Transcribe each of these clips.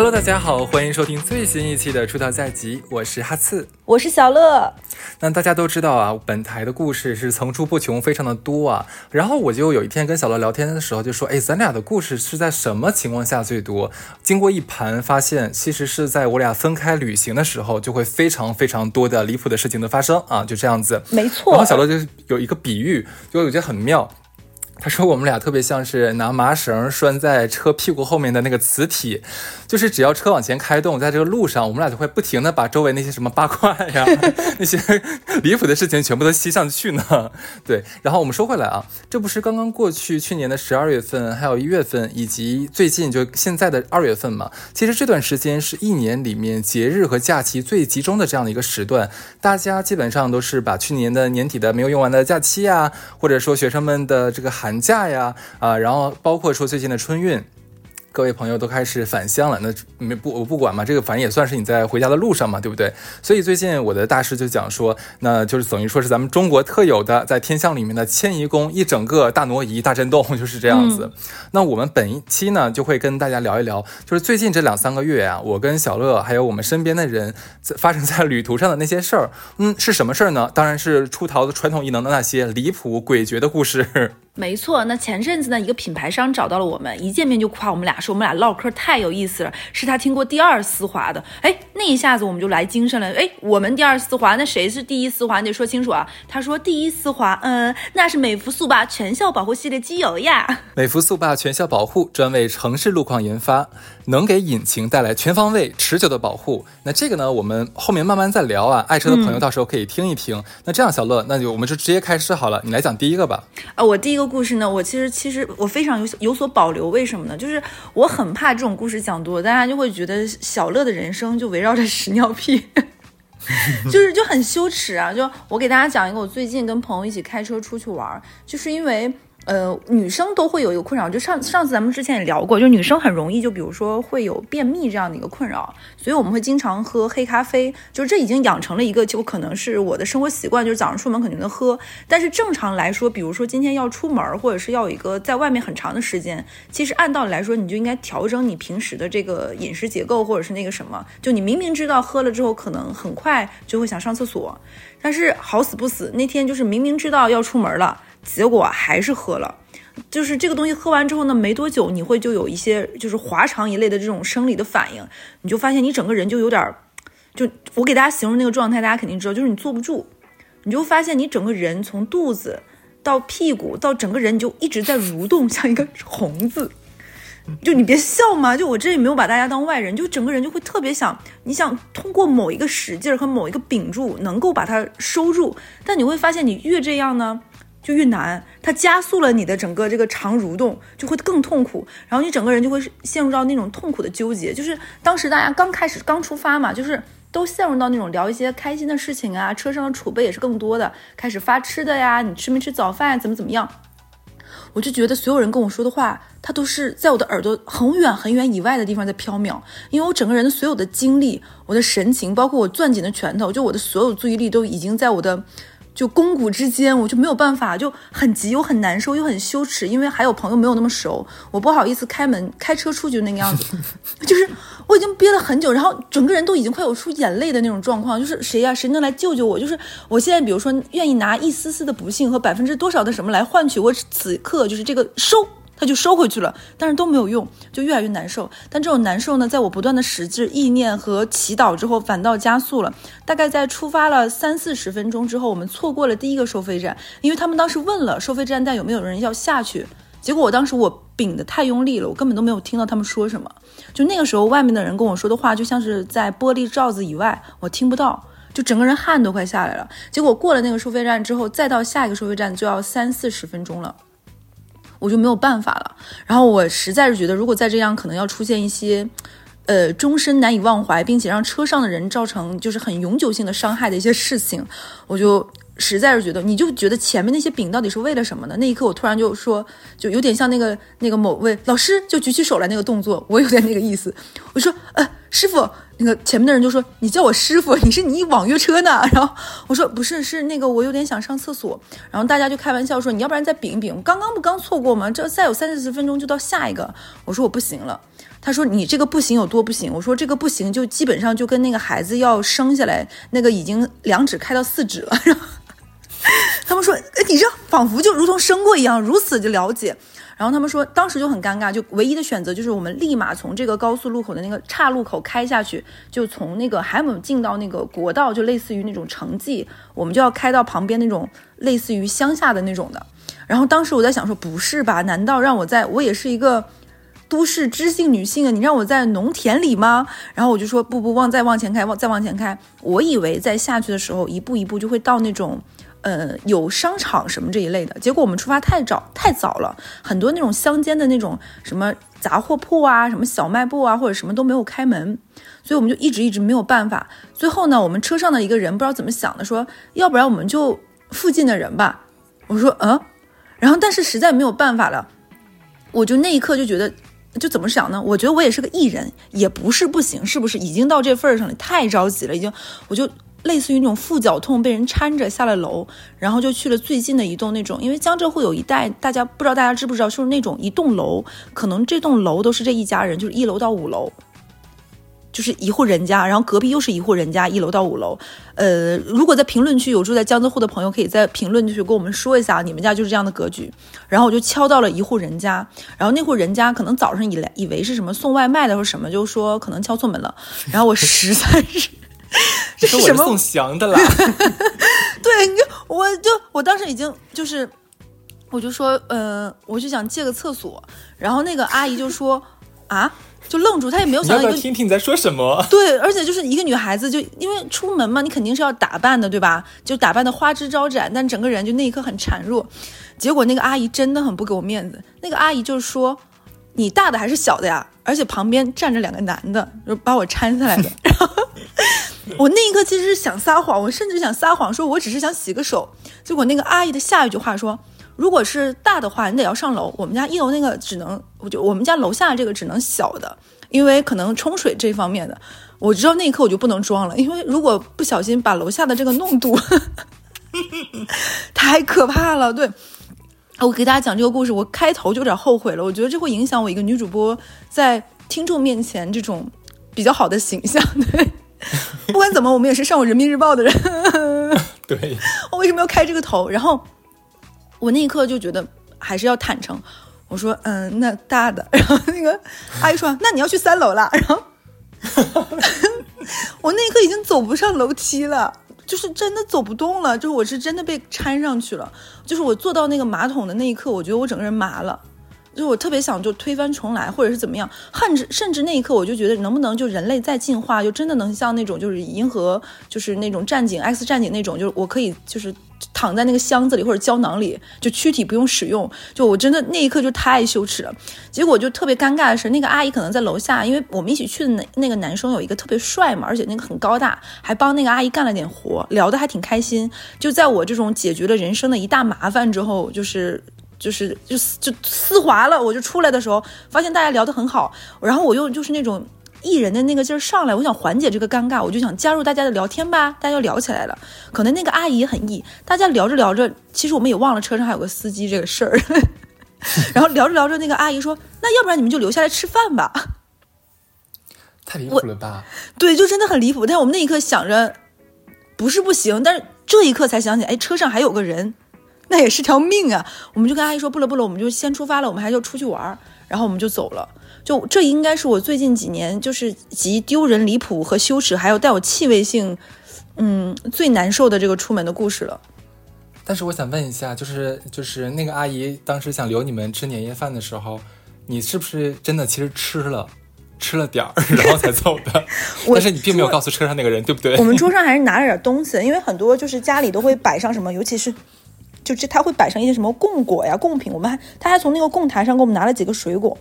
Hello，大家好，欢迎收听最新一期的出道在即，我是哈刺，我是小乐。那大家都知道啊，本台的故事是层出不穷，非常的多啊。然后我就有一天跟小乐聊天的时候，就说，哎，咱俩的故事是在什么情况下最多？经过一盘发现，其实是在我俩分开旅行的时候，就会非常非常多的离谱的事情的发生啊，就这样子。没错。然后小乐就有一个比喻，就我觉得很妙。他说我们俩特别像是拿麻绳拴在车屁股后面的那个磁体，就是只要车往前开动，在这个路上，我们俩就会不停的把周围那些什么八卦呀、那些离谱的事情全部都吸上去呢。对，然后我们说回来啊，这不是刚刚过去去年的十二月份，还有一月份，以及最近就现在的二月份嘛？其实这段时间是一年里面节日和假期最集中的这样的一个时段，大家基本上都是把去年的年底的没有用完的假期啊，或者说学生们的这个寒。寒假呀，啊，然后包括说最近的春运。各位朋友都开始返乡了，那没不我不管嘛，这个反正也算是你在回家的路上嘛，对不对？所以最近我的大师就讲说，那就是等于说是咱们中国特有的在天象里面的迁移宫一整个大挪移、大震动，就是这样子。那我们本一期呢就会跟大家聊一聊，就是最近这两三个月啊，我跟小乐还有我们身边的人在发生在旅途上的那些事儿，嗯，是什么事儿呢？当然是出逃的传统异能的那些离谱诡谲的故事。没错，那前阵子呢，一个品牌商找到了我们，一见面就夸我们俩，说我们俩唠嗑太有意思了，是他听过第二丝滑的。哎，那一下子我们就来精神了。哎，我们第二丝滑，那谁是第一丝滑？你得说清楚啊。他说第一丝滑，嗯，那是美孚速霸全效保护系列机油呀。美孚速霸全效保护专为城市路况研发，能给引擎带来全方位、持久的保护。那这个呢，我们后面慢慢再聊啊。爱车的朋友到时候可以听一听。那这样，小乐，那就我们就直接开始好了。你来讲第一个吧。啊，我第一个。故事呢？我其实其实我非常有有所保留，为什么呢？就是我很怕这种故事讲多，大家就会觉得小乐的人生就围绕着屎尿屁，就是就很羞耻啊！就我给大家讲一个，我最近跟朋友一起开车出去玩，就是因为。呃，女生都会有一个困扰，就上上次咱们之前也聊过，就女生很容易就比如说会有便秘这样的一个困扰，所以我们会经常喝黑咖啡，就是这已经养成了一个就可能是我的生活习惯，就是早上出门肯定能喝。但是正常来说，比如说今天要出门，或者是要有一个在外面很长的时间，其实按道理来说，你就应该调整你平时的这个饮食结构，或者是那个什么，就你明明知道喝了之后可能很快就会想上厕所，但是好死不死那天就是明明知道要出门了。结果还是喝了，就是这个东西喝完之后呢，没多久你会就有一些就是滑肠一类的这种生理的反应，你就发现你整个人就有点，就我给大家形容那个状态，大家肯定知道，就是你坐不住，你就发现你整个人从肚子到屁股到整个人你就一直在蠕动，像一个虫子。就你别笑嘛，就我这里没有把大家当外人，就整个人就会特别想，你想通过某一个使劲和某一个屏住，能够把它收住，但你会发现你越这样呢。就越难，它加速了你的整个这个肠蠕动，就会更痛苦，然后你整个人就会陷入到那种痛苦的纠结。就是当时大家刚开始刚出发嘛，就是都陷入到那种聊一些开心的事情啊，车上的储备也是更多的，开始发吃的呀，你吃没吃早饭，怎么怎么样？我就觉得所有人跟我说的话，它都是在我的耳朵很远很远以外的地方在飘渺，因为我整个人的所有的精力、我的神情，包括我攥紧的拳头，就我的所有注意力都已经在我的。就肱骨之间，我就没有办法，就很急又很难受又很羞耻，因为还有朋友没有那么熟，我不好意思开门开车出去那个样子，就是我已经憋了很久，然后整个人都已经快有出眼泪的那种状况，就是谁呀，谁能来救救我？就是我现在，比如说愿意拿一丝丝的不幸和百分之多少的什么来换取我此刻就是这个收。他就收回去了，但是都没有用，就越来越难受。但这种难受呢，在我不断的使劲意念和祈祷之后，反倒加速了。大概在出发了三四十分钟之后，我们错过了第一个收费站，因为他们当时问了收费站带有没有人要下去。结果我当时我屏的太用力了，我根本都没有听到他们说什么。就那个时候，外面的人跟我说的话，就像是在玻璃罩子以外，我听不到，就整个人汗都快下来了。结果过了那个收费站之后，再到下一个收费站就要三四十分钟了。我就没有办法了，然后我实在是觉得，如果再这样，可能要出现一些，呃，终身难以忘怀，并且让车上的人造成就是很永久性的伤害的一些事情，我就实在是觉得，你就觉得前面那些饼到底是为了什么呢？那一刻，我突然就说，就有点像那个那个某位老师就举起手来那个动作，我有点那个意思，我说，呃，师傅，那个前面的人就说你叫我师傅，你是你网约车呢？然后我说不是，是那个我有点想上厕所。然后大家就开玩笑说你要不然再饼一饼，刚刚不刚错过吗？这再有三四十分钟就到下一个。我说我不行了。他说你这个不行有多不行？我说这个不行就基本上就跟那个孩子要生下来那个已经两指开到四指了。然后他们说你这仿佛就如同生过一样，如此就了解。然后他们说，当时就很尴尬，就唯一的选择就是我们立马从这个高速路口的那个岔路口开下去，就从那个还没有进到那个国道，就类似于那种城际，我们就要开到旁边那种类似于乡下的那种的。然后当时我在想说，不是吧？难道让我在我也是一个都市知性女性啊？你让我在农田里吗？然后我就说不不，往再往前开，往再往前开。我以为在下去的时候，一步一步就会到那种。呃，有商场什么这一类的，结果我们出发太早太早了，很多那种乡间的那种什么杂货铺啊，什么小卖部啊，或者什么都没有开门，所以我们就一直一直没有办法。最后呢，我们车上的一个人不知道怎么想的，说要不然我们就附近的人吧。我说嗯，然后但是实在没有办法了，我就那一刻就觉得，就怎么想呢？我觉得我也是个艺人，也不是不行，是不是？已经到这份上了，太着急了，已经，我就。类似于那种腹绞痛，被人搀着下了楼，然后就去了最近的一栋那种，因为江浙沪有一带，大家不知道大家知不知道，就是那种一栋楼，可能这栋楼都是这一家人，就是一楼到五楼，就是一户人家，然后隔壁又是一户人家，一楼到五楼。呃，如果在评论区有住在江浙沪的朋友，可以在评论区跟我们说一下，你们家就是这样的格局。然后我就敲到了一户人家，然后那户人家可能早上以来以为是什么送外卖的或什么，就说可能敲错门了，然后我实在是。这是什么送祥的啦？对，你就我就我当时已经就是，我就说，呃，我就想借个厕所，然后那个阿姨就说，啊，就愣住，她也没有想到要听听你在说什么。对，而且就是一个女孩子，就因为出门嘛，你肯定是要打扮的，对吧？就打扮的花枝招展，但整个人就那一刻很孱弱。结果那个阿姨真的很不给我面子，那个阿姨就是说，你大的还是小的呀？而且旁边站着两个男的，就把我搀下来的。然后我那一刻其实是想撒谎，我甚至想撒谎说我只是想洗个手。结果那个阿姨的下一句话说：“如果是大的话，你得要上楼。我们家一楼那个只能，我就我们家楼下这个只能小的，因为可能冲水这方面的。”我知道那一刻我就不能装了，因为如果不小心把楼下的这个弄堵，太可怕了。对。我给大家讲这个故事，我开头就有点后悔了。我觉得这会影响我一个女主播在听众面前这种比较好的形象。对，不管怎么，我们也是上过人民日报的人。对，我为什么要开这个头？然后我那一刻就觉得还是要坦诚。我说，嗯，那大的。然后那个阿姨说，那你要去三楼了。然后我那一刻已经走不上楼梯了。就是真的走不动了，就是我是真的被搀上去了，就是我坐到那个马桶的那一刻，我觉得我整个人麻了，就我特别想就推翻重来，或者是怎么样，甚至甚至那一刻我就觉得能不能就人类再进化，就真的能像那种就是银河就是那种战警 X 战警那种，就是我可以就是。躺在那个箱子里或者胶囊里，就躯体不用使用，就我真的那一刻就太羞耻了。结果就特别尴尬的是，那个阿姨可能在楼下，因为我们一起去的那那个男生有一个特别帅嘛，而且那个很高大，还帮那个阿姨干了点活，聊得还挺开心。就在我这种解决了人生的一大麻烦之后，就是就是就就丝滑了，我就出来的时候，发现大家聊得很好，然后我又就是那种。艺人的那个劲儿上来，我想缓解这个尴尬，我就想加入大家的聊天吧。大家就聊起来了，可能那个阿姨很艺，大家聊着聊着，其实我们也忘了车上还有个司机这个事儿。然后聊着聊着，那个阿姨说：“那要不然你们就留下来吃饭吧。”太离谱了吧？对，就真的很离谱。但是我们那一刻想着不是不行，但是这一刻才想起，哎，车上还有个人，那也是条命啊。我们就跟阿姨说：“不了不了，我们就先出发了，我们还要出去玩。”然后我们就走了。就这应该是我最近几年就是集丢人、离谱和羞耻，还有带有气味性，嗯，最难受的这个出门的故事了。但是我想问一下，就是就是那个阿姨当时想留你们吃年夜饭的时候，你是不是真的其实吃了吃了点儿，然后才走的？但是你并没有告诉车上那个人，对不对？我们桌上还是拿了点东西，因为很多就是家里都会摆上什么，尤其是就这他会摆上一些什么供果呀、贡品，我们还他还从那个供台上给我们拿了几个水果。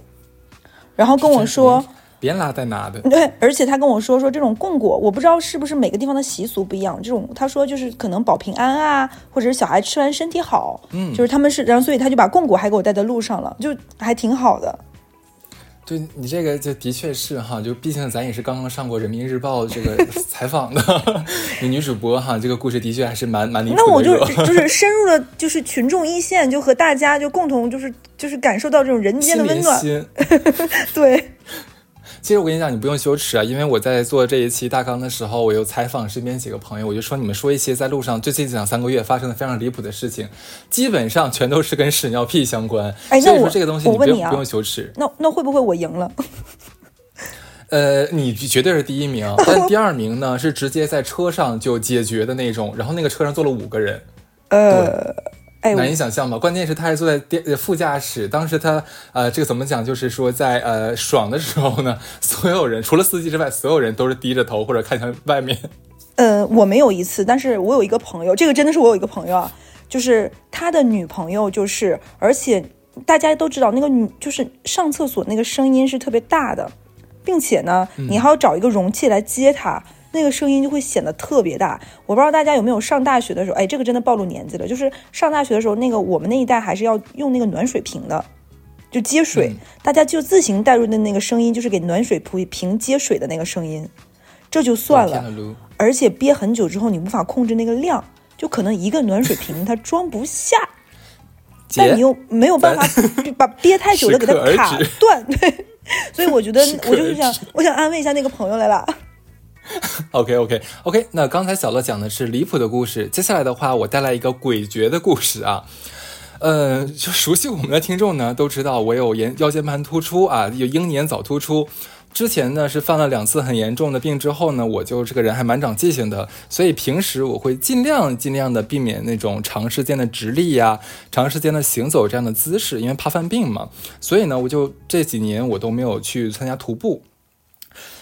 然后跟我说，别拿带拿的。对，而且他跟我说说这种供果，我不知道是不是每个地方的习俗不一样。这种他说就是可能保平安啊，或者是小孩吃完身体好，嗯，就是他们是，然后所以他就把供果还给我带在路上了，就还挺好的。对你这个就的确是哈，就毕竟咱也是刚刚上过人民日报这个 采访的 女主播哈，这个故事的确还是蛮蛮离谱的。那我就 就是深入了，就是群众一线，就和大家就共同就是就是感受到这种人间的温暖。对。其实我跟你讲，你不用羞耻啊，因为我在做这一期大纲的时候，我又采访身边几个朋友，我就说你们说一些在路上最近两三个月发生的非常离谱的事情，基本上全都是跟屎尿屁相关。哎，所以说这个东西你不用不用羞耻。那那会不会我赢了？呃，你绝对是第一名，但第二名呢是直接在车上就解决的那种，然后那个车上坐了五个人。呃。难以想象吧？关键是他还坐在电副驾驶。当时他呃，这个怎么讲？就是说在呃爽的时候呢，所有人除了司机之外，所有人都是低着头或者看向外面。呃，我没有一次，但是我有一个朋友，这个真的是我有一个朋友啊，就是他的女朋友，就是而且大家都知道那个女就是上厕所那个声音是特别大的，并且呢，你还要找一个容器来接他。那个声音就会显得特别大。我不知道大家有没有上大学的时候，哎，这个真的暴露年纪了。就是上大学的时候，那个我们那一代还是要用那个暖水瓶的，就接水，大家就自行带入的那个声音，就是给暖水瓶接水的那个声音，这就算了。而且憋很久之后，你无法控制那个量，就可能一个暖水瓶 它装不下，但你又没有办法 把 憋太久的给它卡断。对，所以我觉得我就是想，我想安慰一下那个朋友来了。OK OK OK，那刚才小乐讲的是离谱的故事，接下来的话我带来一个诡谲的故事啊。呃，就熟悉我们的听众呢都知道我有腰腰间盘突出啊，有英年早突出。之前呢是犯了两次很严重的病之后呢，我就这个人还蛮长记性的，所以平时我会尽量尽量的避免那种长时间的直立呀、长时间的行走这样的姿势，因为怕犯病嘛。所以呢，我就这几年我都没有去参加徒步。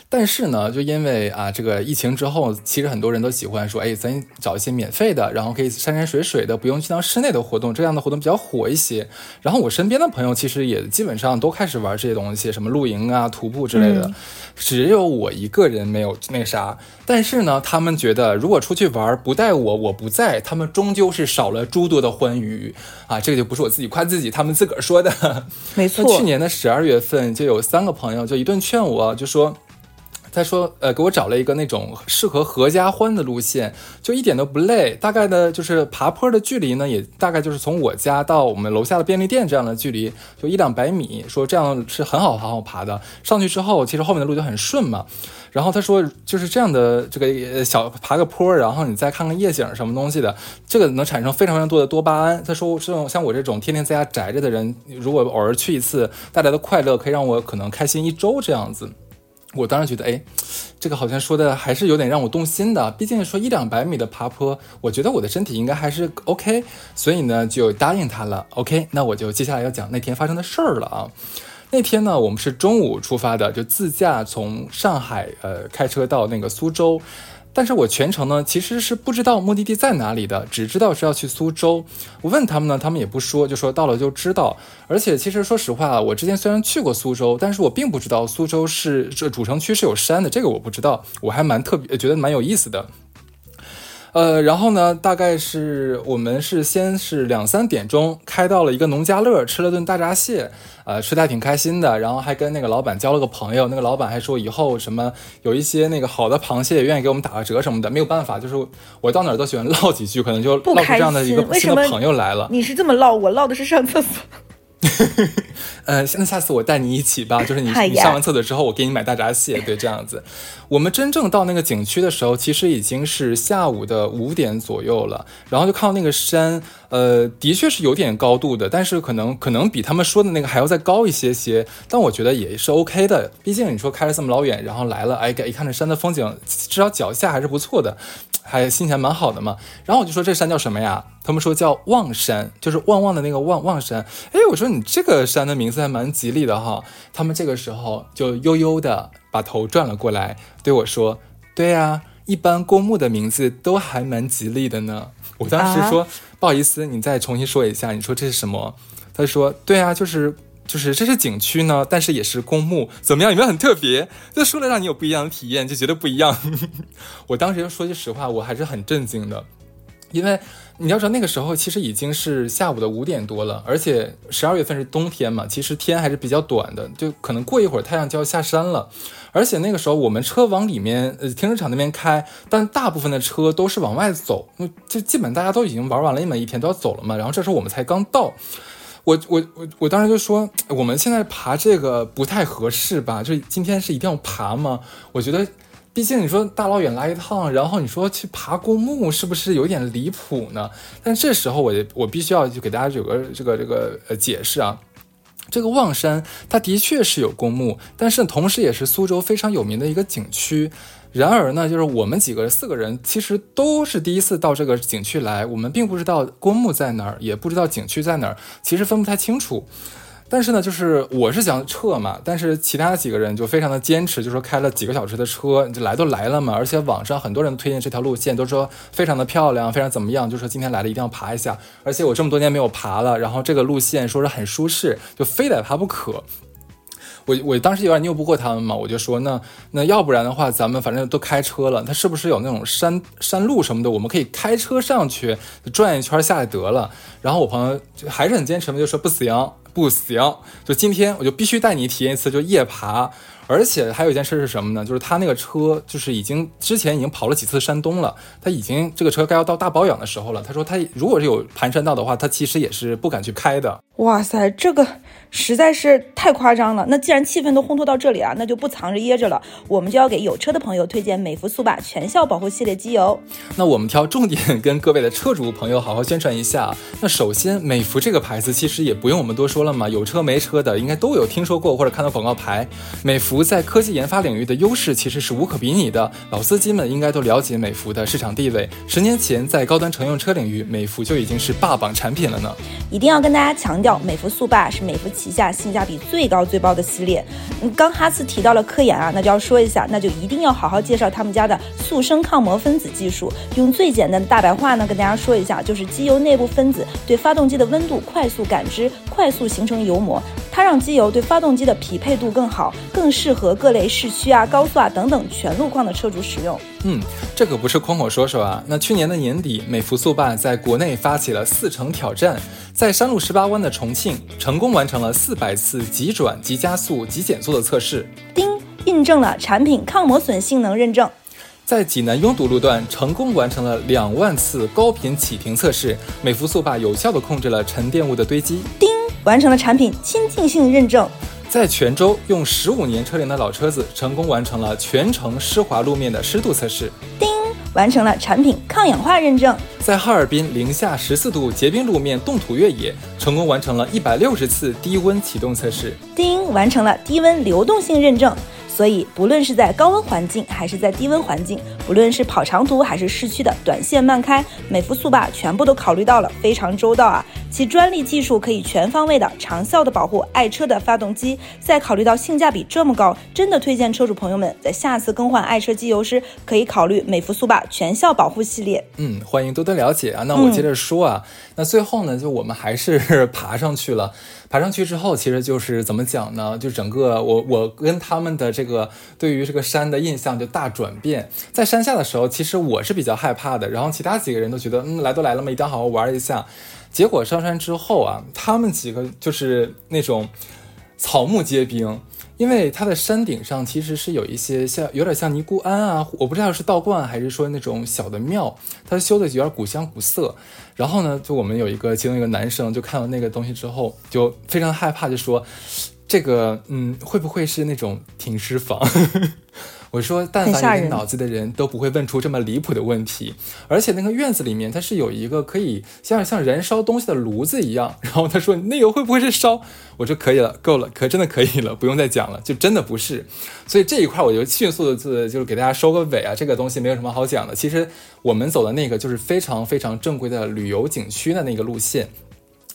但是呢，就因为啊，这个疫情之后，其实很多人都喜欢说，哎，咱找一些免费的，然后可以山山水水的，不用去到室内的活动，这样的活动比较火一些。然后我身边的朋友其实也基本上都开始玩这些东西，什么露营啊、徒步之类的。只有我一个人没有那啥。但是呢，他们觉得如果出去玩不带我，我不在，他们终究是少了诸多的欢愉啊。这个就不是我自己夸自己，他们自个儿说的。没错。去年的十二月份，就有三个朋友就一顿劝我，就说。他说：“呃，给我找了一个那种适合合家欢的路线，就一点都不累。大概呢，就是爬坡的距离呢，也大概就是从我家到我们楼下的便利店这样的距离，就一两百米。说这样是很好很好爬的。上去之后，其实后面的路就很顺嘛。然后他说，就是这样的这个小爬个坡，然后你再看看夜景什么东西的，这个能产生非常非常多的多巴胺。他说，这种像我这种天天在家宅着的人，如果偶尔去一次，带来的快乐可以让我可能开心一周这样子。”我当时觉得，哎，这个好像说的还是有点让我动心的。毕竟说一两百米的爬坡，我觉得我的身体应该还是 OK，所以呢就答应他了。OK，那我就接下来要讲那天发生的事儿了啊。那天呢，我们是中午出发的，就自驾从上海呃开车到那个苏州。但是我全程呢，其实是不知道目的地在哪里的，只知道是要去苏州。我问他们呢，他们也不说，就说到了就知道。而且其实说实话，我之前虽然去过苏州，但是我并不知道苏州是这主城区是有山的，这个我不知道，我还蛮特别，觉得蛮有意思的。呃，然后呢，大概是我们是先是两三点钟开到了一个农家乐，吃了顿大闸蟹，呃，吃的还挺开心的。然后还跟那个老板交了个朋友，那个老板还说以后什么有一些那个好的螃蟹也愿意给我们打个折什么的。没有办法，就是我到哪儿都喜欢唠几句，可能就唠出这样的一个新的朋友来了。你是这么唠，我唠的是上厕所。呃，那下次我带你一起吧，就是你你上完厕所之后，我给你买大闸蟹，对，这样子。我们真正到那个景区的时候，其实已经是下午的五点左右了，然后就看到那个山，呃，的确是有点高度的，但是可能可能比他们说的那个还要再高一些些，但我觉得也是 OK 的，毕竟你说开了这么老远，然后来了，哎，一看这山的风景，至少脚下还是不错的。还心情还蛮好的嘛，然后我就说这山叫什么呀？他们说叫望山，就是旺旺的那个旺旺山。哎，我说你这个山的名字还蛮吉利的哈。他们这个时候就悠悠的把头转了过来，对我说：“对呀，一般公墓的名字都还蛮吉利的呢。”我当时说：“不好意思，你再重新说一下，你说这是什么？”他说：“对啊，就是。”就是这是景区呢，但是也是公墓，怎么样？有没有很特别？就说了让你有不一样的体验，就觉得不一样。我当时说句实话，我还是很震惊的。因为你要知道那个时候其实已经是下午的五点多了，而且十二月份是冬天嘛，其实天还是比较短的，就可能过一会儿太阳就要下山了。而且那个时候我们车往里面呃停车场那边开，但大部分的车都是往外走，就基本大家都已经玩完了一门一天都要走了嘛。然后这时候我们才刚到，我我我我当时就说我们现在爬这个不太合适吧？就今天是一定要爬吗？我觉得。毕竟你说大老远来一趟，然后你说去爬公墓，是不是有点离谱呢？但这时候我我必须要就给大家有个这个这个呃解释啊，这个望山它的确是有公墓，但是同时也是苏州非常有名的一个景区。然而呢，就是我们几个四个人其实都是第一次到这个景区来，我们并不知道公墓在哪儿，也不知道景区在哪儿，其实分不太清楚。但是呢，就是我是想撤嘛，但是其他几个人就非常的坚持，就说开了几个小时的车，就来都来了嘛，而且网上很多人推荐这条路线，都说非常的漂亮，非常怎么样，就说今天来了一定要爬一下，而且我这么多年没有爬了，然后这个路线说是很舒适，就非得爬不可。我我当时有点拗不过他们嘛，我就说那那要不然的话，咱们反正都开车了，他是不是有那种山山路什么的，我们可以开车上去转一圈下来得了。然后我朋友还是很坚持嘛，就说不行。不行，就今天我就必须带你体验一次，就夜爬。而且还有一件事是什么呢？就是他那个车就是已经之前已经跑了几次山东了，他已经这个车该要到大保养的时候了。他说他如果是有盘山道的话，他其实也是不敢去开的。哇塞，这个。实在是太夸张了。那既然气氛都烘托到这里啊，那就不藏着掖着了，我们就要给有车的朋友推荐美孚速霸全效保护系列机油。那我们挑重点跟各位的车主朋友好好宣传一下。那首先，美孚这个牌子其实也不用我们多说了嘛，有车没车的应该都有听说过或者看到广告牌。美孚在科技研发领域的优势其实是无可比拟的，老司机们应该都了解美孚的市场地位。十年前在高端乘用车领域，美孚就已经是霸榜产品了呢。一定要跟大家强调，美孚速霸是美孚旗下性价比最高最爆的系列。刚哈斯提到了科研啊，那就要说一下，那就一定要好好介绍他们家的速生抗磨分子技术。用最简单的大白话呢，跟大家说一下，就是机油内部分子对发动机的温度快速感知，快速形成油膜。它让机油对发动机的匹配度更好，更适合各类市区啊、高速啊等等全路况的车主使用。嗯，这可不是空口说说啊。那去年的年底，美孚速霸在国内发起了四城挑战，在山路十八弯的重庆，成功完成了四百次急转、急加速、急减速的测试。丁，印证了产品抗磨损性能认证。在济南拥堵路段，成功完成了两万次高频启停测试，美孚速霸有效地控制了沉淀物的堆积。丁。完成了产品亲近性认证，在泉州用十五年车龄的老车子成功完成了全程湿滑路面的湿度测试。叮，完成了产品抗氧化认证。在哈尔滨零下十四度结冰路面冻土越野，成功完成了一百六十次低温启动测试。叮，完成了低温流动性认证。所以，不论是在高温环境还是在低温环境，不论是跑长途还是市区的短线慢开，美孚速霸全部都考虑到了，非常周到啊！其专利技术可以全方位的、长效的保护爱车的发动机。再考虑到性价比这么高，真的推荐车主朋友们在下次更换爱车机油时，可以考虑美孚速霸全效保护系列。嗯，欢迎多多了解啊！那我接着说啊，那最后呢，就我们还是 爬上去了。爬上去之后，其实就是怎么讲呢？就整个我我跟他们的这个对于这个山的印象就大转变。在山下的时候，其实我是比较害怕的，然后其他几个人都觉得，嗯，来都来了嘛，一定要好好玩一下。结果上山之后啊，他们几个就是那种草木皆兵。因为它的山顶上其实是有一些像有点像尼姑庵啊，我不知道是道观还是说那种小的庙，它修的有点古香古色。然后呢，就我们有一个其中一个男生就看到那个东西之后就非常害怕，就说这个嗯会不会是那种停尸房？我说，但凡有点脑子的人都不会问出这么离谱的问题。而且那个院子里面，它是有一个可以像像燃烧东西的炉子一样。然后他说，那个会不会是烧？我说可以了，够了，可真的可以了，不用再讲了，就真的不是。所以这一块我就迅速的就就是给大家收个尾啊，这个东西没有什么好讲的。其实我们走的那个就是非常非常正规的旅游景区的那个路线。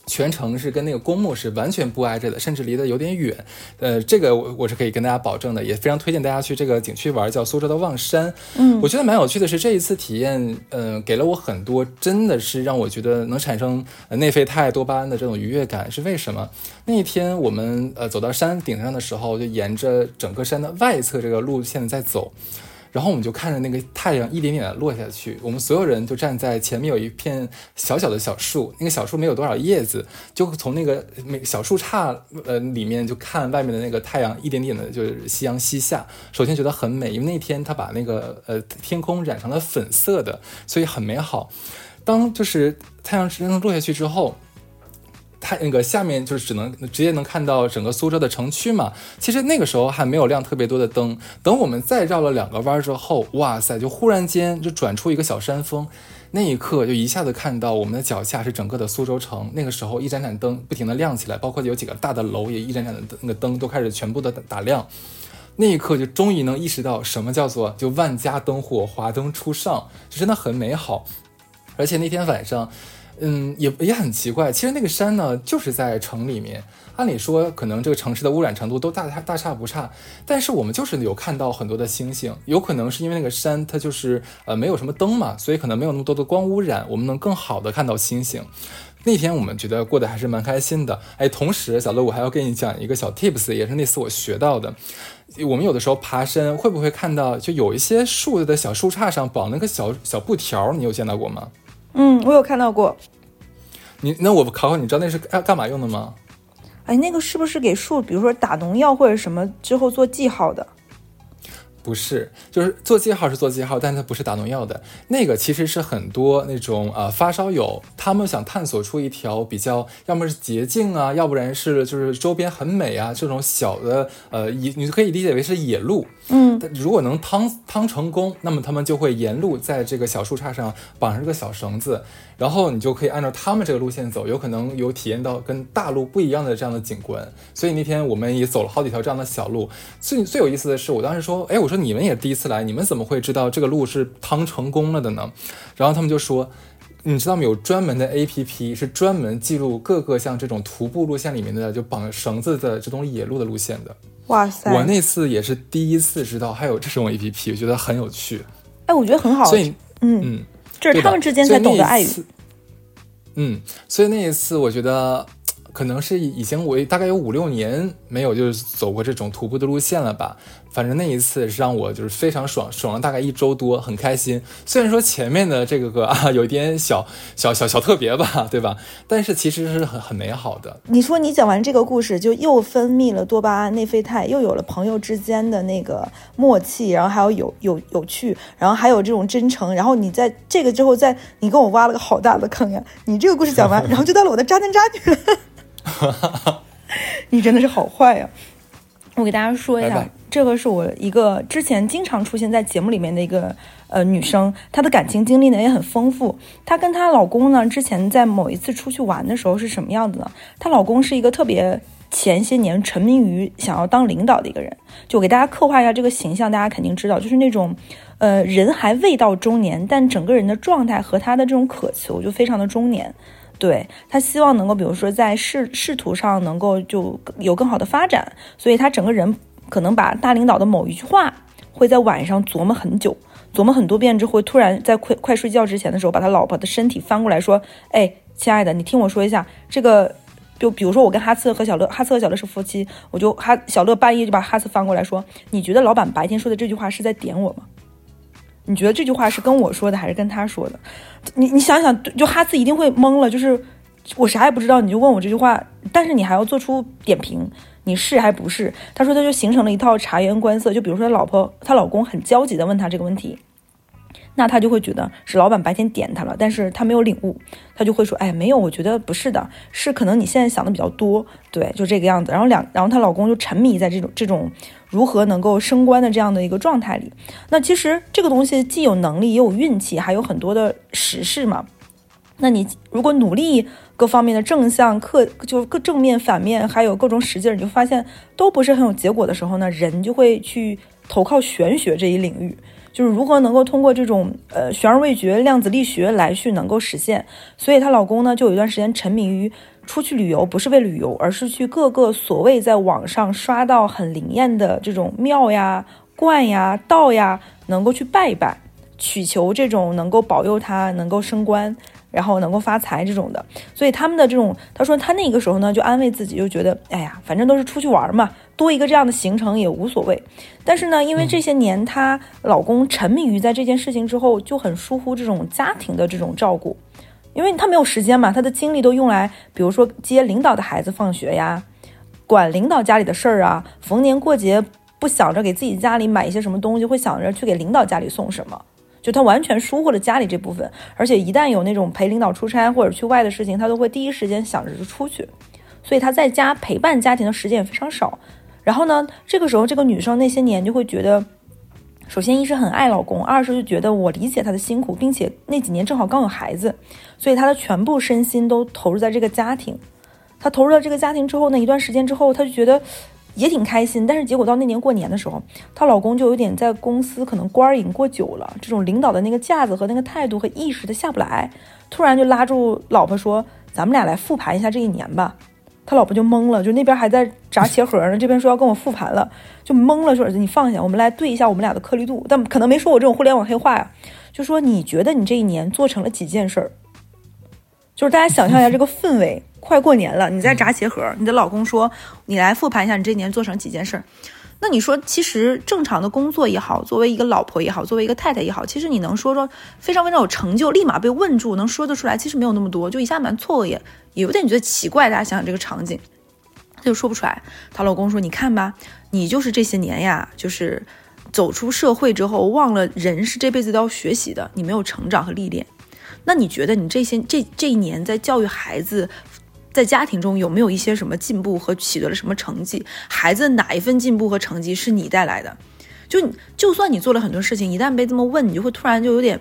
全程是跟那个公墓是完全不挨着的，甚至离得有点远。呃，这个我我是可以跟大家保证的，也非常推荐大家去这个景区玩，叫苏州的望山。嗯，我觉得蛮有趣的是这一次体验，嗯，给了我很多，真的是让我觉得能产生内啡肽、多巴胺的这种愉悦感。是为什么？那一天我们呃走到山顶上的时候，就沿着整个山的外侧这个路线在走。然后我们就看着那个太阳一点点的落下去，我们所有人就站在前面有一片小小的小树，那个小树没有多少叶子，就从那个每小树杈呃里面就看外面的那个太阳一点点的，就是夕阳西下。首先觉得很美，因为那天它把那个呃天空染成了粉色的，所以很美好。当就是太阳真正落下去之后。它那个下面就是只能直接能看到整个苏州的城区嘛。其实那个时候还没有亮特别多的灯。等我们再绕了两个弯之后，哇塞，就忽然间就转出一个小山峰，那一刻就一下子看到我们的脚下是整个的苏州城。那个时候一盏盏灯不停的亮起来，包括有几个大的楼也一盏盏的那个灯都开始全部的打亮。那一刻就终于能意识到什么叫做就万家灯火华灯初上，就真的很美好。而且那天晚上。嗯，也也很奇怪。其实那个山呢，就是在城里面。按理说，可能这个城市的污染程度都大差大差不差。但是我们就是有看到很多的星星。有可能是因为那个山它就是呃没有什么灯嘛，所以可能没有那么多的光污染，我们能更好的看到星星。那天我们觉得过得还是蛮开心的。哎，同时小乐，我还要跟你讲一个小 tips，也是那次我学到的。我们有的时候爬山会不会看到，就有一些树的小树杈上绑那个小小布条，你有见到过吗？嗯，我有看到过。你那我考考你，知道那是干干嘛用的吗？哎，那个是不是给树，比如说打农药或者什么之后做记号的？不是，就是做记号是做记号，但它不是打农药的。那个其实是很多那种呃发烧友，他们想探索出一条比较，要么是捷径啊，要不然是就是周边很美啊这种小的呃野，你可以理解为是野路。嗯，如果能趟趟成功，那么他们就会沿路在这个小树杈上绑上个小绳子，然后你就可以按照他们这个路线走，有可能有体验到跟大陆不一样的这样的景观。所以那天我们也走了好几条这样的小路。最最有意思的是，我当时说，哎，我说你们也第一次来，你们怎么会知道这个路是趟成功了的呢？然后他们就说，你知道吗？有专门的 A P P 是专门记录各个像这种徒步路线里面的就绑绳子的这种野路的路线的。哇塞！我那次也是第一次知道还有这种 A P P，我觉得很有趣。哎，我觉得很好。所以，嗯嗯，这是他们之间才懂得爱语。嗯，所以那一次我觉得可能是以前我大概有五六年没有就是走过这种徒步的路线了吧。反正那一次是让我就是非常爽，爽了大概一周多，很开心。虽然说前面的这个个 啊有一点小小小小特别吧，对吧？但是其实是很很美好的。你说你讲完这个故事，就又分泌了多巴胺、内啡肽，又有了朋友之间的那个默契，然后还有有有有趣，然后还有这种真诚。然后你在这个之后，在你跟我挖了个好大的坑呀！你这个故事讲完，然后就到了我的渣男渣女了。你真的是好坏呀！我给大家说一下。这个是我一个之前经常出现在节目里面的一个呃女生，她的感情经历呢也很丰富。她跟她老公呢之前在某一次出去玩的时候是什么样子呢？她老公是一个特别前些年沉迷于想要当领导的一个人。就给大家刻画一下这个形象，大家肯定知道，就是那种呃人还未到中年，但整个人的状态和他的这种渴求就非常的中年。对他希望能够比如说在仕仕途上能够就有更好的发展，所以他整个人。可能把大领导的某一句话，会在晚上琢磨很久，琢磨很多遍之后，突然在快快睡觉之前的时候，把他老婆的身体翻过来说：“哎，亲爱的，你听我说一下，这个就比如说我跟哈次和小乐，哈次和小乐是夫妻，我就哈小乐半夜就把哈次翻过来说，你觉得老板白天说的这句话是在点我吗？你觉得这句话是跟我说的还是跟他说的？你你想想，就哈斯一定会懵了，就是我啥也不知道，你就问我这句话，但是你还要做出点评。”你是还不是？他说他就形成了一套察言观色。就比如说，他老婆、她老公很焦急的问他这个问题，那他就会觉得是老板白天点他了，但是他没有领悟，他就会说：“哎，没有，我觉得不是的，是可能你现在想的比较多。”对，就这个样子。然后两，然后她老公就沉迷在这种这种如何能够升官的这样的一个状态里。那其实这个东西既有能力，也有运气，还有很多的时事嘛。那你如果努力。各方面的正向、客就各正面、反面，还有各种使劲，你就发现都不是很有结果的时候呢，人就会去投靠玄学这一领域，就是如何能够通过这种呃悬而未决量子力学来去能够实现。所以她老公呢，就有一段时间沉迷于出去旅游，不是为旅游，而是去各个所谓在网上刷到很灵验的这种庙呀、观呀、道呀，能够去拜一拜，祈求这种能够保佑他能够升官。然后能够发财这种的。所以他们的这种，他说他那个时候呢就安慰自己，就觉得哎呀，反正都是出去玩嘛，多一个这样的行程也无所谓。但是呢，因为这些年她老公沉迷于在这件事情之后，就很疏忽这种家庭的这种照顾，因为他没有时间嘛，他的精力都用来，比如说接领导的孩子放学呀，管领导家里的事儿啊，逢年过节。不想着给自己家里买一些什么东西，会想着去给领导家里送什么，就他完全疏忽了家里这部分。而且一旦有那种陪领导出差或者去外的事情，他都会第一时间想着就出去。所以他在家陪伴家庭的时间也非常少。然后呢，这个时候这个女生那些年就会觉得，首先一是很爱老公，二是就觉得我理解她的辛苦，并且那几年正好刚有孩子，所以她的全部身心都投入在这个家庭。她投入了这个家庭之后呢，一段时间之后，她就觉得。也挺开心，但是结果到那年过年的时候，她老公就有点在公司可能官儿已经过久了，这种领导的那个架子和那个态度和意识他下不来，突然就拉住老婆说：“咱们俩来复盘一下这一年吧。”他老婆就懵了，就那边还在炸茄盒呢，这边说要跟我复盘了，就懵了，说：“儿子，你放下，我们来对一下我们俩的颗粒度。”但可能没说我这种互联网黑话呀，就说你觉得你这一年做成了几件事儿？就是大家想象一下这个氛围。快过年了，你在炸鞋盒，你的老公说你来复盘一下你这一年做成几件事儿。那你说，其实正常的工作也好，作为一个老婆也好，作为一个太太也好，其实你能说说非常非常有成就，立马被问住，能说得出来，其实没有那么多，就一下蛮错愕，也也有点觉得奇怪。大家想想这个场景，他就说不出来。她老公说：“你看吧，你就是这些年呀，就是走出社会之后，忘了人是这辈子都要学习的，你没有成长和历练。那你觉得你这些这这一年在教育孩子？”在家庭中有没有一些什么进步和取得了什么成绩？孩子哪一份进步和成绩是你带来的？就就算你做了很多事情，一旦被这么问，你就会突然就有点。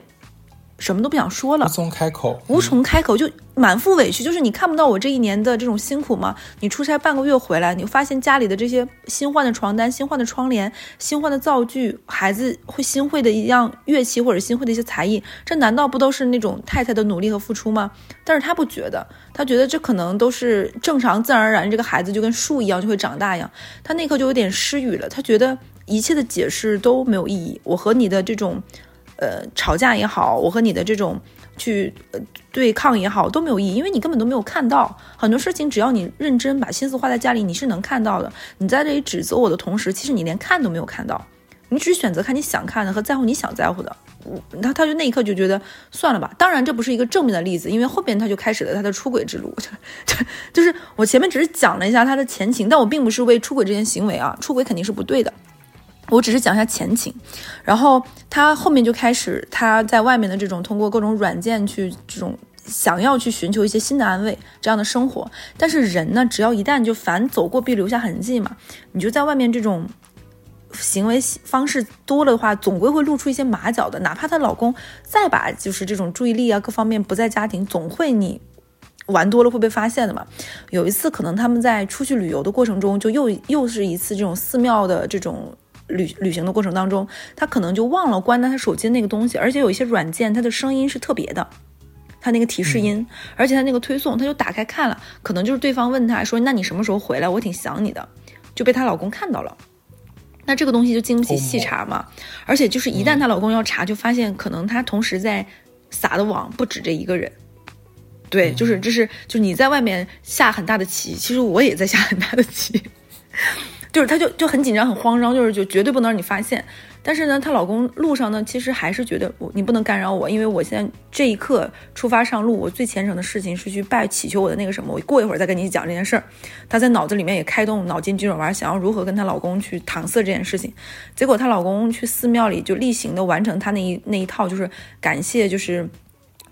什么都不想说了，无从开口，无从开口，就满腹委屈。就是你看不到我这一年的这种辛苦吗？你出差半个月回来，你发现家里的这些新换的床单、新换的窗帘、新换的灶具，孩子会新会的一样乐器或者新会的一些才艺，这难道不都是那种太太的努力和付出吗？但是他不觉得，他觉得这可能都是正常、自然而然，这个孩子就跟树一样就会长大一样。他那刻就有点失语了，他觉得一切的解释都没有意义。我和你的这种。呃，吵架也好，我和你的这种去呃对抗也好都没有意义，因为你根本都没有看到很多事情。只要你认真把心思花在家里，你是能看到的。你在这里指责我的同时，其实你连看都没有看到，你只选择看你想看的和在乎你想在乎的。他他就那一刻就觉得算了吧。当然，这不是一个正面的例子，因为后边他就开始了他的出轨之路。就是我前面只是讲了一下他的前情，但我并不是为出轨这件行为啊，出轨肯定是不对的。我只是讲一下前情，然后他后面就开始他在外面的这种通过各种软件去这种想要去寻求一些新的安慰这样的生活，但是人呢，只要一旦就凡走过必留下痕迹嘛，你就在外面这种行为方式多了的话，总归会露出一些马脚的。哪怕她老公再把就是这种注意力啊各方面不在家庭，总会你玩多了会被发现的嘛。有一次可能他们在出去旅游的过程中，就又又是一次这种寺庙的这种。旅旅行的过程当中，他可能就忘了关他手机的那个东西，而且有一些软件，它的声音是特别的，它那个提示音，而且它那个推送，他就打开看了，可能就是对方问他说：“那你什么时候回来？我挺想你的。”就被她老公看到了，那这个东西就经不起细查嘛。而且就是一旦她老公要查，就发现可能她同时在撒的网不止这一个人。对，就是这是就是你在外面下很大的棋，其实我也在下很大的棋。就是她就就很紧张很慌张，就是就绝对不能让你发现。但是呢，她老公路上呢，其实还是觉得我你不能干扰我，因为我现在这一刻出发上路，我最虔诚的事情是去拜祈求我的那个什么。我过一会儿再跟你讲这件事儿。她在脑子里面也开动脑筋急转弯，想要如何跟她老公去搪塞这件事情。结果她老公去寺庙里就例行的完成她那一那一套，就是感谢就是。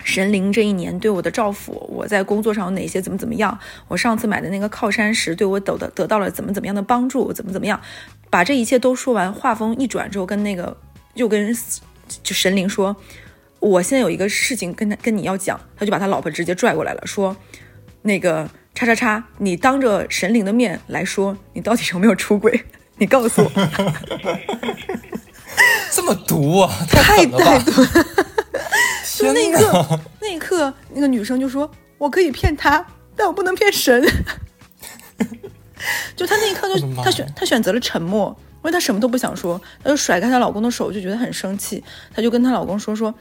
神灵这一年对我的照拂，我在工作上有哪些怎么怎么样？我上次买的那个靠山石对我得的得到了怎么怎么样的帮助？怎么怎么样？把这一切都说完，话锋一转之后，跟那个又跟就神灵说，我现在有一个事情跟他跟你要讲，他就把他老婆直接拽过来了，说那个叉叉叉，你当着神灵的面来说，你到底有没有出轨？你告诉我，这么毒啊，太太毒。就那一刻，那一刻，那个女生就说：“我可以骗他，但我不能骗神。”就她那一刻，就她选她选择了沉默，因为她什么都不想说，她就甩开她老公的手，就觉得很生气。她就跟她老公说：“说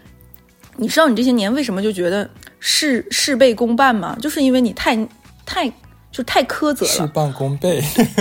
你知道你这些年为什么就觉得事事倍功半吗？就是因为你太太就太苛责了事。半功倍，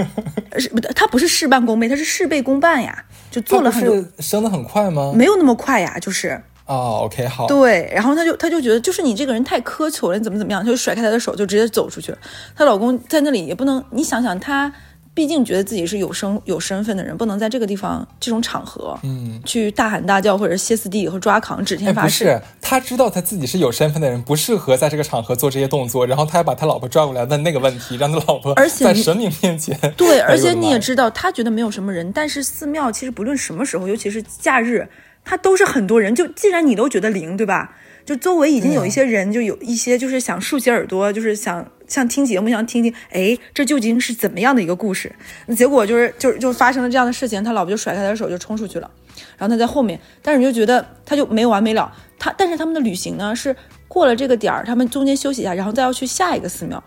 是不？他不是事半功倍，他是事倍功半呀，就做了很升的很快吗？没有那么快呀，就是。哦，OK，好，对，然后他就他就觉得，就是你这个人太苛求了，你怎么怎么样，他就甩开他的手，就直接走出去了。她老公在那里也不能，你想想，他毕竟觉得自己是有身有身份的人，不能在这个地方这种场合，嗯，去大喊大叫或者歇斯底里和抓狂、指哎，天发誓。不是，他知道他自己是有身份的人，不适合在这个场合做这些动作，然后他还把他老婆拽过来问那个问题，让他老婆而且在神明面前，对，而且你也知道，他觉得没有什么人，但是寺庙其实不论什么时候，尤其是假日，它都是很多人。就既然你都觉得灵，对吧？就周围已经有一些人，就有一些就是想竖起耳朵，就是想像听节目，想听听，哎，这究竟是怎么样的一个故事？那结果就是就就发生了这样的事情，他老婆就甩开他的手就冲出去了，然后他在后面，但是你就觉得他就没完没了。他但是他们的旅行呢是过了这个点儿，他们中间休息一下，然后再要去下一个寺庙，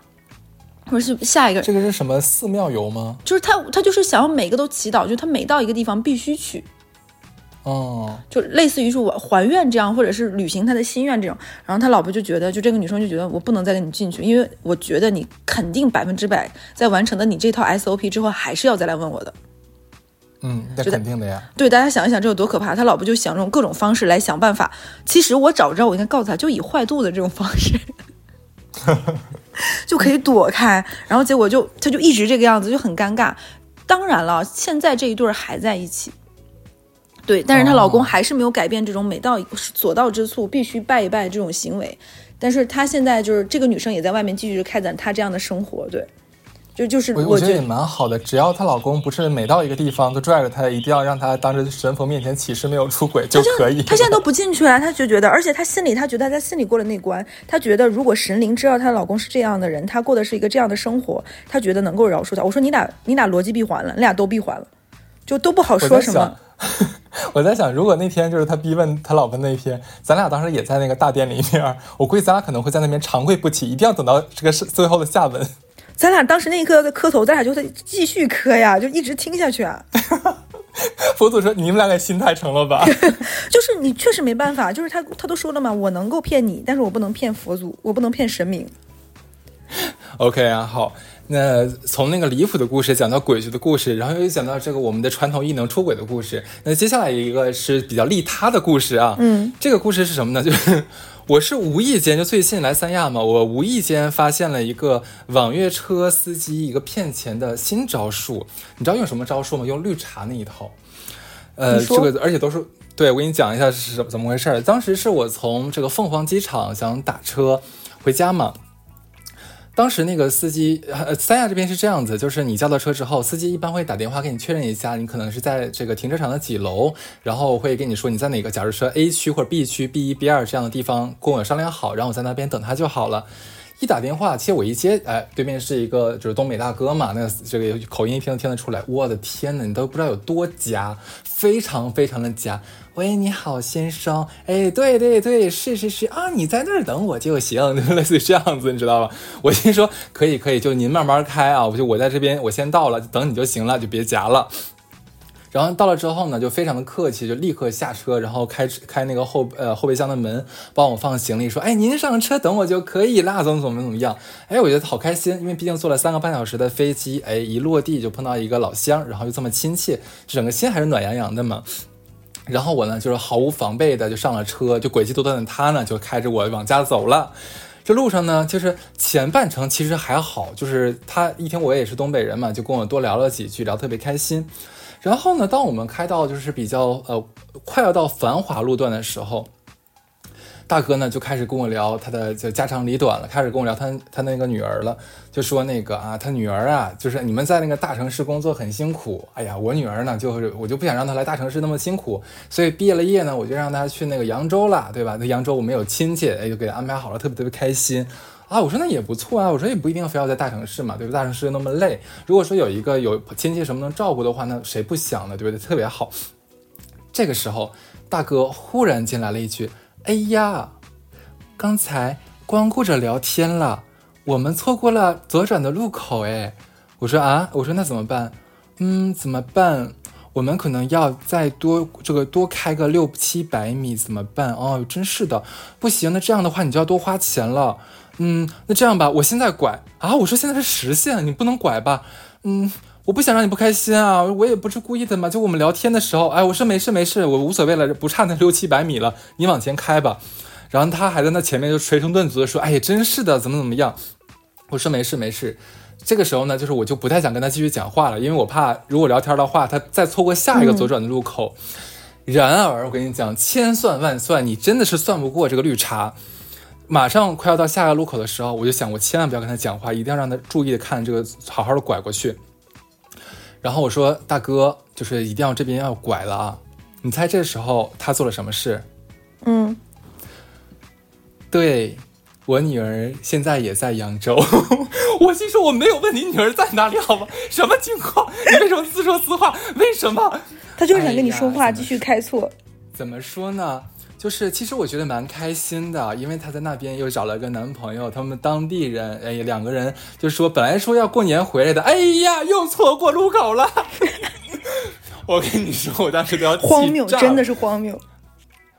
或者是下一个这个是什么寺庙游吗？就是他，他就是想要每个都祈祷，就他每到一个地方必须去，哦，就类似于是我还愿这样，或者是履行他的心愿这种。然后他老婆就觉得，就这个女生就觉得我不能再跟你进去，因为我觉得你肯定百分之百在完成了你这套 SOP 之后，还是要再来问我的。嗯，那肯定的呀。对，大家想一想这有多可怕。他老婆就想用各种方式来想办法。其实我早知道我应该告诉他，就以坏肚子这种方式，就可以躲开。然后结果就他就一直这个样子，就很尴尬。当然了，现在这一对儿还在一起。对，但是她老公哦还是没有改变这种每到所到之处必须拜一拜这种行为。但是她现在就是这个女生也在外面继续开展她这样的生活。对，就就是我觉得也蛮好的，只要她老公不是每到一个地方都拽着她，一定要让她当着神佛面前起誓没有出轨就可以。她现在 都不进去啊，她就觉得，而且她心里，她觉得她在心里过了那关，她觉得如果神灵知道她老公是这样的人，她过的是一个这样的生活，她觉得能够饶恕他。我说你俩，你俩逻辑闭环了，你俩都闭环了，就都不好说什么 我在想，如果那天就是他逼问他老婆那一天，咱俩当时也在那个大殿里面，我估计咱俩可能会在那边长跪不起，一定要等到这个是最后的下文。咱俩当时那一刻在磕头，咱俩就得继续磕呀，就一直听下去啊。佛祖说：“你们两个心太诚了吧 就是你确实没办法，就是他他都说了嘛，我能够骗你，但是我不能骗佛祖，我不能骗神明。？”OK 啊，好。那从那个离谱的故事讲到诡谲的故事，然后又讲到这个我们的传统异能出轨的故事。那接下来一个是比较利他的故事啊。嗯，这个故事是什么呢？就是我是无意间就最近来三亚嘛，我无意间发现了一个网约车司机一个骗钱的新招数。你知道用什么招数吗？用绿茶那一套。呃，这个而且都是对我给你讲一下是怎怎么回事儿。当时是我从这个凤凰机场想打车回家嘛。当时那个司机，呃，三亚这边是这样子，就是你叫到车之后，司机一般会打电话给你确认一下，你可能是在这个停车场的几楼，然后会跟你说你在哪个，假如说 A 区或者 B 区 B 一 B 二这样的地方跟我商量好，然后我在那边等他就好了。一打电话，其实我一接，哎，对面是一个就是东北大哥嘛，那个这个口音一听就听得出来。我的天呐，你都不知道有多夹，非常非常的夹。喂，你好，先生。哎，对对对，是是是啊，你在那儿等我就行，就类似于这样子，你知道吧？我心说可以可以，就您慢慢开啊，我就我在这边，我先到了，等你就行了，就别夹了。然后到了之后呢，就非常的客气，就立刻下车，然后开开那个后呃后备箱的门，帮我放行李，说，哎，您上车等我就可以啦，怎么怎么怎么样？哎，我觉得好开心，因为毕竟坐了三个半小时的飞机，哎，一落地就碰到一个老乡，然后又这么亲切，整个心还是暖洋洋的嘛。然后我呢，就是毫无防备的就上了车，就诡计多端的他呢，就开着我往家走了。这路上呢，就是前半程其实还好，就是他一听我也是东北人嘛，就跟我多聊了几句，聊特别开心。然后呢，当我们开到就是比较呃快要到繁华路段的时候，大哥呢就开始跟我聊他的就家长里短了，开始跟我聊他他那个女儿了，就说那个啊，他女儿啊，就是你们在那个大城市工作很辛苦，哎呀，我女儿呢就是我就不想让她来大城市那么辛苦，所以毕业了业呢，我就让她去那个扬州了，对吧？那扬州我们有亲戚，哎，就给她安排好了，特别特别开心。啊，我说那也不错啊，我说也不一定非要在大城市嘛，对吧？大城市那么累，如果说有一个有亲戚什么能照顾的话，那谁不想呢？对不对？特别好。这个时候，大哥忽然进来了一句：“哎呀，刚才光顾着聊天了，我们错过了左转的路口。”哎，我说啊，我说那怎么办？嗯，怎么办？我们可能要再多这个多开个六七百米怎么办？哦，真是的，不行，那这样的话你就要多花钱了。嗯，那这样吧，我现在拐啊，我说现在是实线，你不能拐吧？嗯，我不想让你不开心啊，我也不是故意的嘛，就我们聊天的时候，哎，我说没事没事，我无所谓了，不差那六七百米了，你往前开吧。然后他还在那前面就捶胸顿足的说，哎呀，真是的，怎么怎么样？我说没事没事。这个时候呢，就是我就不太想跟他继续讲话了，因为我怕如果聊天的话，他再错过下一个左转的路口。然而，我跟你讲，千算万算，你真的是算不过这个绿茶。马上快要到下一个路口的时候，我就想，我千万不要跟他讲话，一定要让他注意的看这个，好好的拐过去。然后我说：“大哥，就是一定要这边要拐了啊！”你猜这时候他做了什么事？嗯，对。我女儿现在也在扬州，我心说我没有问你女儿在哪里好吗？什么情况？你为什么自说自话？为什么？他就是想跟你说话，继续开错。怎么说呢？就是其实我觉得蛮开心的，因为她在那边又找了个男朋友，他们当地人，哎，两个人就说本来说要过年回来的，哎呀，又错过路口了。我跟你说，我当时都要荒谬，真的是荒谬。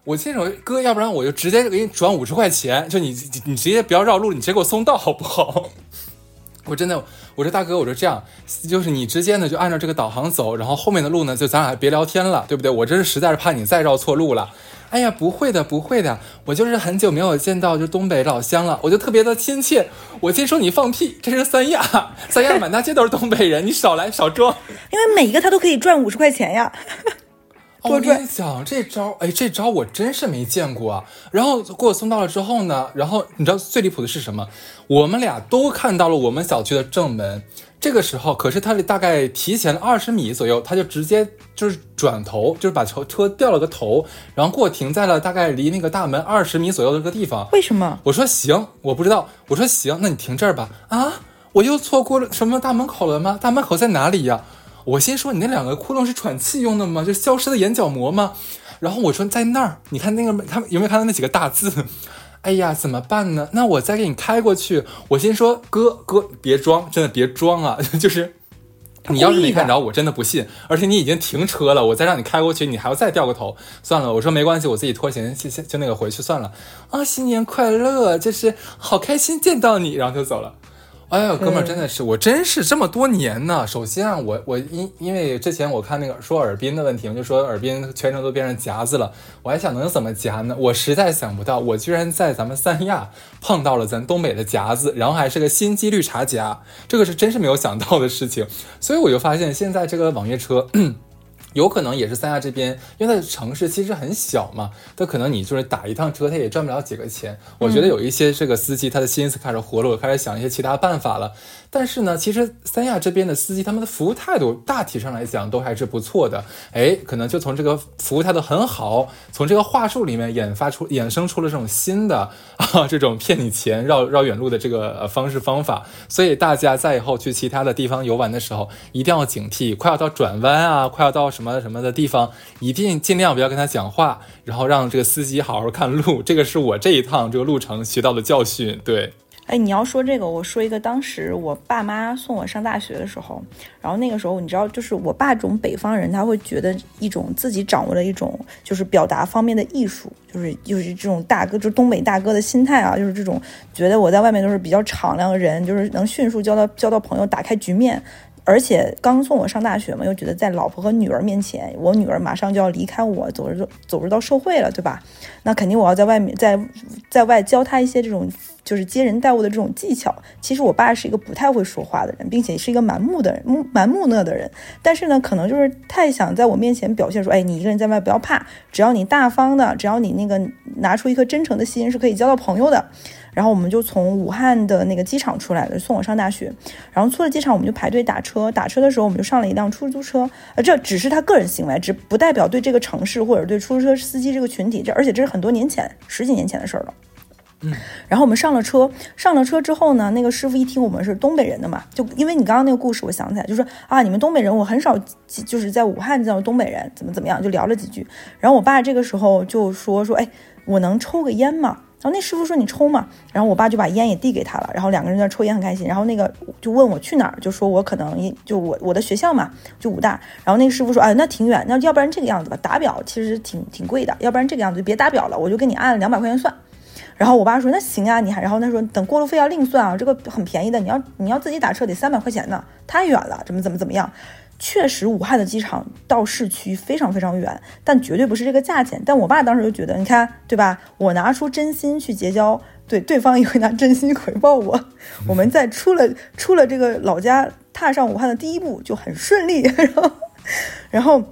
我这首歌，要不然我就直接给你转五十块钱，就你你直接不要绕路，你直接给我送到好不好？我真的，我说大哥，我说这样，就是你直接呢就按照这个导航走，然后后面的路呢就咱俩别聊天了，对不对？我这是实在是怕你再绕错路了。哎呀，不会的，不会的，我就是很久没有见到就东北老乡了，我就特别的亲切。我听说你放屁，这是三亚，三亚满大街都是东北人，你少来少装。因为每一个他都可以赚五十块钱呀。我跟你讲这招，哎，这招我真是没见过啊。然后给我送到了之后呢，然后你知道最离谱的是什么？我们俩都看到了我们小区的正门。这个时候，可是他大概提前了二十米左右，他就直接就是转头，就是把车车掉了个头，然后给我停在了大概离那个大门二十米左右的这个地方。为什么？我说行，我不知道。我说行，那你停这儿吧。啊，我又错过了什么大门口了吗？大门口在哪里呀？我先说，你那两个窟窿是喘气用的吗？就消失的眼角膜吗？然后我说在那儿，你看那个，他们有没有看到那几个大字？哎呀，怎么办呢？那我再给你开过去。我先说，哥哥别装，真的别装啊！就是你要是没看着，我真的不信。而且你已经停车了，我再让你开过去，你还要再掉个头。算了，我说没关系，我自己拖行，就那个回去算了。啊，新年快乐，就是好开心见到你，然后就走了。哎呀，哥们儿，真的是我，真是这么多年呢。首先啊，我我因因为之前我看那个说耳滨的问题，我就说耳滨全程都变成夹子了。我还想能怎么夹呢？我实在想不到，我居然在咱们三亚碰到了咱东北的夹子，然后还是个心机绿茶夹，这个是真是没有想到的事情。所以我就发现现在这个网约车。有可能也是三亚这边，因为它的城市其实很小嘛，它可能你就是打一趟车，它也赚不了几个钱。我觉得有一些这个司机，他的心思开始活络，开始想一些其他办法了。但是呢，其实三亚这边的司机，他们的服务态度大体上来讲都还是不错的。哎，可能就从这个服务态度很好，从这个话术里面研发出、衍生出了这种新的啊，这种骗你钱、绕绕远路的这个方式方法。所以大家在以后去其他的地方游玩的时候，一定要警惕，快要到转弯啊，快要到。什么什么的地方，一定尽量不要跟他讲话，然后让这个司机好好看路。这个是我这一趟这个路程学到的教训。对，哎，你要说这个，我说一个，当时我爸妈送我上大学的时候，然后那个时候你知道，就是我爸这种北方人，他会觉得一种自己掌握了一种就是表达方面的艺术，就是就是这种大哥，就东北大哥的心态啊，就是这种觉得我在外面都是比较敞亮的人，就是能迅速交到交到朋友，打开局面。而且刚送我上大学嘛，又觉得在老婆和女儿面前，我女儿马上就要离开我，走入走入到社会了，对吧？那肯定我要在外面，在在外教她一些这种就是接人待物的这种技巧。其实我爸是一个不太会说话的人，并且是一个蛮木的人，蛮木讷的人。但是呢，可能就是太想在我面前表现说，哎，你一个人在外不要怕，只要你大方的，只要你那个拿出一颗真诚的心，是可以交到朋友的。然后我们就从武汉的那个机场出来了，送我上大学。然后出了机场，我们就排队打车。打车的时候，我们就上了一辆出租车。呃，这只是他个人行为，只不代表对这个城市或者对出租车司机这个群体。这而且这是很多年前，十几年前的事儿了。嗯。然后我们上了车，上了车之后呢，那个师傅一听我们是东北人的嘛，就因为你刚刚那个故事，我想起来，就说啊，你们东北人，我很少就是在武汉见到东北人，怎么怎么样，就聊了几句。然后我爸这个时候就说说，哎，我能抽个烟吗？然后那师傅说你抽嘛，然后我爸就把烟也递给他了，然后两个人在抽烟很开心。然后那个就问我去哪儿，就说我可能就我我的学校嘛，就武大。然后那个师傅说，哎，那挺远，那要不然这个样子吧，打表其实挺挺贵的，要不然这个样子就别打表了，我就给你按两百块钱算。然后我爸说那行啊，你还然后他说等过路费要另算啊，这个很便宜的，你要你要自己打车得三百块钱呢，太远了，怎么怎么怎么样。确实，武汉的机场到市区非常非常远，但绝对不是这个价钱。但我爸当时就觉得，你看，对吧？我拿出真心去结交，对对方也会拿真心回报我。我们在出了出了这个老家，踏上武汉的第一步就很顺利。然后，然后。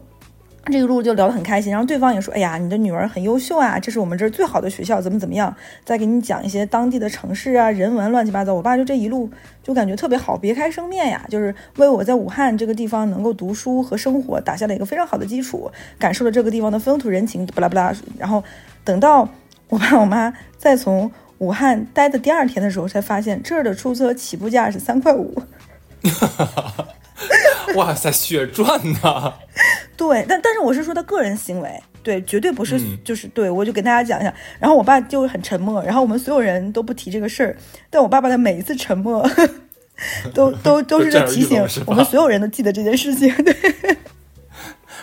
这个路就聊得很开心，然后对方也说：“哎呀，你的女儿很优秀啊，这是我们这儿最好的学校，怎么怎么样？”再给你讲一些当地的城市啊、人文乱七八糟。我爸就这一路就感觉特别好，别开生面呀，就是为我在武汉这个地方能够读书和生活打下了一个非常好的基础，感受了这个地方的风土人情，巴拉巴拉。然后等到我爸我妈再从武汉待的第二天的时候，才发现这儿的出租车起步价是三块五。哇塞，血赚呐！对，但但是我是说他个人行为，对，绝对不是，就是对我就给大家讲一下。然后我爸就很沉默，然后我们所有人都不提这个事儿。但我爸爸的每一次沉默，都都都是在提醒我们所有人都记得这件事情。对。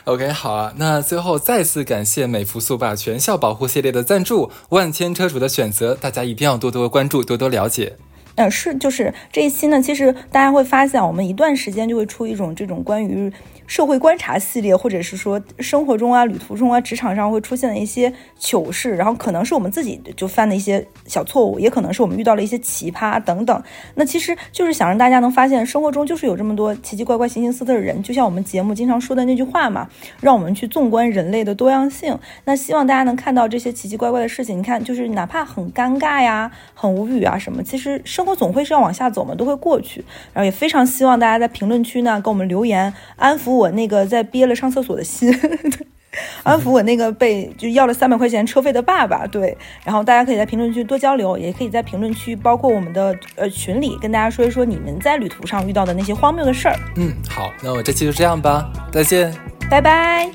OK，好啊，那最后再次感谢美孚速霸全校保护系列的赞助，万千车主的选择，大家一定要多多关注，多多了解。呃，是，就是这一期呢，其实大家会发现，我们一段时间就会出一种这种关于。社会观察系列，或者是说生活中啊、旅途中啊、职场上会出现的一些糗事，然后可能是我们自己就犯的一些小错误，也可能是我们遇到了一些奇葩等等。那其实就是想让大家能发现，生活中就是有这么多奇奇怪怪、形形色色的人，就像我们节目经常说的那句话嘛，让我们去纵观人类的多样性。那希望大家能看到这些奇奇怪怪的事情。你看，就是哪怕很尴尬呀、很无语啊什么，其实生活总会是要往下走嘛，都会过去。然后也非常希望大家在评论区呢给我们留言，安抚抚。我那个在憋了上厕所的心，安抚我那个被就要了三百块钱车费的爸爸。对，然后大家可以在评论区多交流，也可以在评论区，包括我们的呃群里，跟大家说一说你们在旅途上遇到的那些荒谬的事儿。嗯，好，那我这期就这样吧，再见，拜拜。